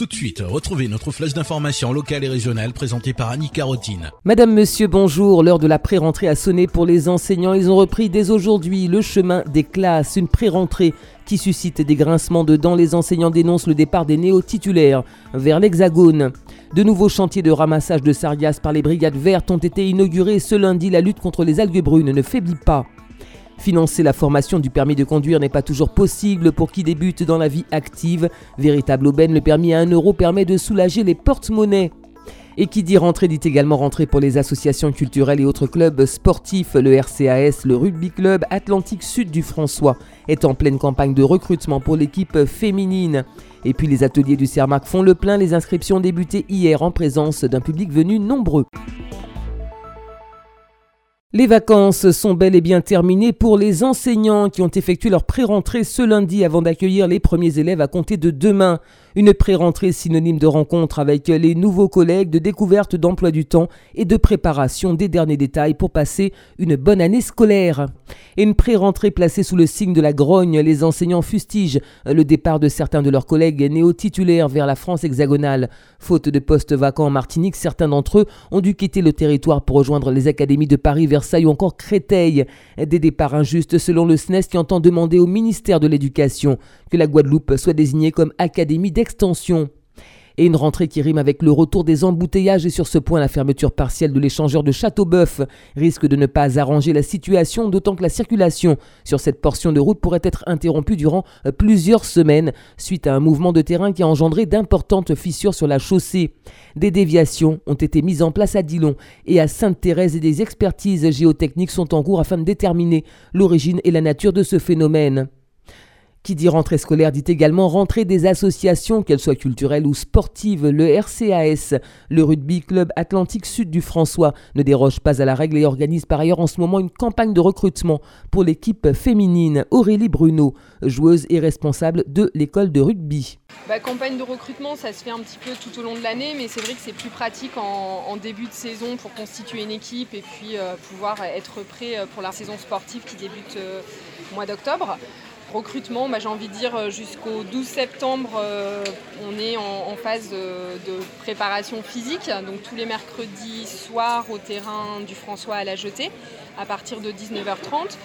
Tout de suite, retrouvez notre flèche d'information locale et régionale présentée par Annie Carotine. Madame, monsieur, bonjour. L'heure de la pré-rentrée a sonné pour les enseignants. Ils ont repris dès aujourd'hui le chemin des classes. Une pré-rentrée qui suscite des grincements de dents. Les enseignants dénoncent le départ des néo-titulaires vers l'Hexagone. De nouveaux chantiers de ramassage de sargasses par les brigades vertes ont été inaugurés ce lundi. La lutte contre les algues brunes ne faiblit pas. Financer la formation du permis de conduire n'est pas toujours possible pour qui débute dans la vie active. Véritable aubaine, le permis à 1 euro permet de soulager les porte-monnaies. Et qui dit rentrée dit également rentrée pour les associations culturelles et autres clubs sportifs. Le RCAS, le Rugby Club Atlantique Sud du François, est en pleine campagne de recrutement pour l'équipe féminine. Et puis les ateliers du CERMAC font le plein. Les inscriptions débutées hier en présence d'un public venu nombreux. Les vacances sont bel et bien terminées pour les enseignants qui ont effectué leur pré-rentrée ce lundi avant d'accueillir les premiers élèves à compter de demain. Une pré-rentrée synonyme de rencontre avec les nouveaux collègues, de découverte d'emploi du temps et de préparation des derniers détails pour passer une bonne année scolaire. Et une pré-rentrée placée sous le signe de la grogne, les enseignants fustigent le départ de certains de leurs collègues néo-titulaires vers la France hexagonale. Faute de postes vacants en Martinique, certains d'entre eux ont dû quitter le territoire pour rejoindre les académies de Paris, Versailles ou encore Créteil. Des départs injustes selon le SNES qui entend demander au ministère de l'Éducation que la Guadeloupe soit désignée comme académie d'extension. Et une rentrée qui rime avec le retour des embouteillages et sur ce point la fermeture partielle de l'échangeur de Châteauboeuf risque de ne pas arranger la situation, d'autant que la circulation sur cette portion de route pourrait être interrompue durant plusieurs semaines suite à un mouvement de terrain qui a engendré d'importantes fissures sur la chaussée. Des déviations ont été mises en place à Dillon et à Sainte-Thérèse et des expertises géotechniques sont en cours afin de déterminer l'origine et la nature de ce phénomène. Qui dit rentrée scolaire dit également rentrée des associations, qu'elles soient culturelles ou sportives. Le RCAS, le Rugby Club Atlantique Sud du François, ne déroge pas à la règle et organise par ailleurs en ce moment une campagne de recrutement pour l'équipe féminine. Aurélie Bruno, joueuse et responsable de l'école de rugby. Bah, campagne de recrutement, ça se fait un petit peu tout au long de l'année, mais c'est vrai que c'est plus pratique en, début de saison pour constituer une équipe et puis euh, pouvoir être prêt euh, pour la saison sportive qui débute euh, au mois d'octobre recrutement, j'ai envie de dire euh, jusqu'au 12 septembre, euh, on est en, phase de, préparation physique. Donc tous les mercredis soirs au terrain du François à la jetée à partir de 19h30.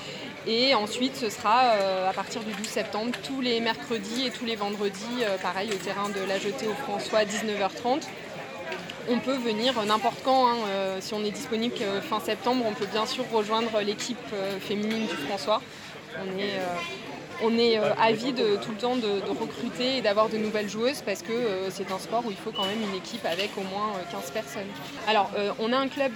Et ensuite, ce sera euh, à partir du 12 septembre, tous les mercredis et tous les vendredis, pareil, au terrain de la jetée au François à 19h30 on peut venir n'importe quand. Hein, si on est disponible fin septembre, on peut bien sûr rejoindre l'équipe féminine du François. On est euh, avide tout le temps de, recruter et d'avoir de nouvelles joueuses parce que euh, c'est un sport où il faut quand même une équipe avec au moins 15 euh, personnes. Alors, on a un club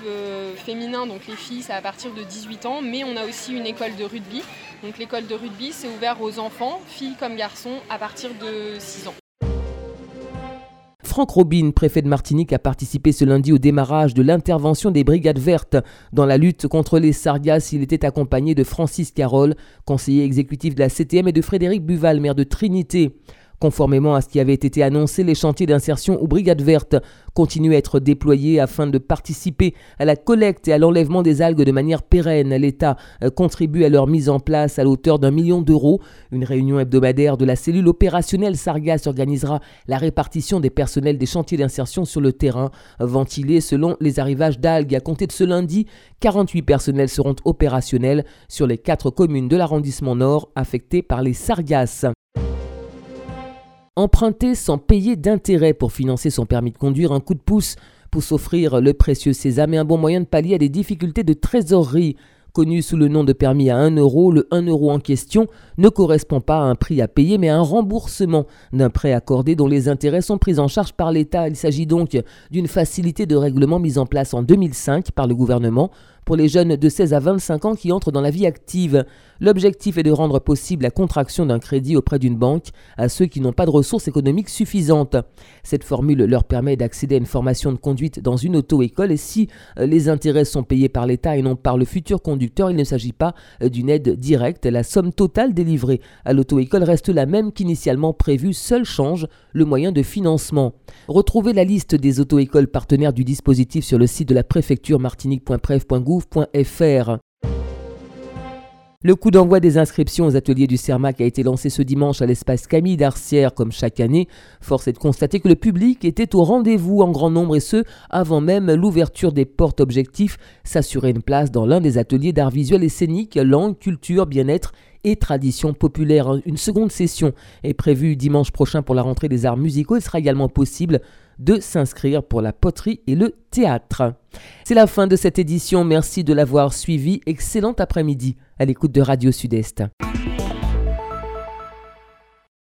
féminin, donc les filles, c'est à partir de 18 ans, mais on a aussi une école de rugby. Donc l'école de rugby, c'est ouvert aux enfants, filles comme garçons, à partir de 6 ans. Franck Robin, préfet de Martinique, a participé ce lundi au démarrage de l'intervention des Brigades Vertes dans la lutte contre les sargasses. Il était accompagné de Francis Carole, conseiller exécutif de la CTM, et de Frédéric Buval, maire de Trinité. Conformément à ce qui avait été annoncé, les chantiers d'insertion ou brigades vertes continuent à être déployés afin de participer à la collecte et à l'enlèvement des algues de manière pérenne. L'État euh, contribue à leur mise en place à hauteur d'un million d'euros. Une réunion hebdomadaire de la cellule opérationnelle Sargas organisera la répartition des personnels des chantiers d'insertion sur le terrain, ventilés selon les arrivages d'algues. À compter de ce lundi, 48 personnels seront opérationnels sur les quatre communes de l'arrondissement nord affectées par les Sargasses. Emprunter sans payer d'intérêt pour financer son permis de conduire, un coup de pouce pour s'offrir le précieux sésame et un bon moyen de pallier à des difficultés de trésorerie. Connu sous le nom de permis à 1 euro, le 1 euro en question ne correspond pas à un prix à payer mais à un remboursement d'un prêt accordé dont les intérêts sont pris en charge par l'État. Il s'agit donc d'une facilité de règlement mise en place en 2005 par le gouvernement pour les jeunes de 16 à 25 ans qui entrent dans la vie active. L'objectif est de rendre possible la contraction d'un crédit auprès d'une banque à ceux qui n'ont pas de ressources économiques suffisantes. Cette formule leur permet d'accéder à une formation de conduite dans une auto-école et si euh, les intérêts sont payés par l'État et non par le futur conducteur, il ne s'agit pas euh, d'une aide directe. La somme totale délivrée à l'auto-école reste la même qu'initialement prévue, seul change le moyen de financement. Retrouvez la liste des auto-écoles partenaires du dispositif sur le site de la préfecture Le coup d'envoi des inscriptions aux ateliers du CERMAC a été lancé ce dimanche à l'espace Camille d'Arcière comme chaque année. Force est de constater que le public était au rendez-vous en grand nombre et ce, avant même l'ouverture des portes objectifs, s'assurer une place dans l'un des ateliers d'art visuel et scénique, langue, culture, bien-être et tradition populaire. Une seconde session est prévue dimanche prochain pour la rentrée des arts musicaux. Il sera également possible de s'inscrire pour la poterie et le théâtre. C'est la fin de cette édition. Merci de l'avoir suivi. Excellent après-midi à l'écoute de Radio Sud-Est.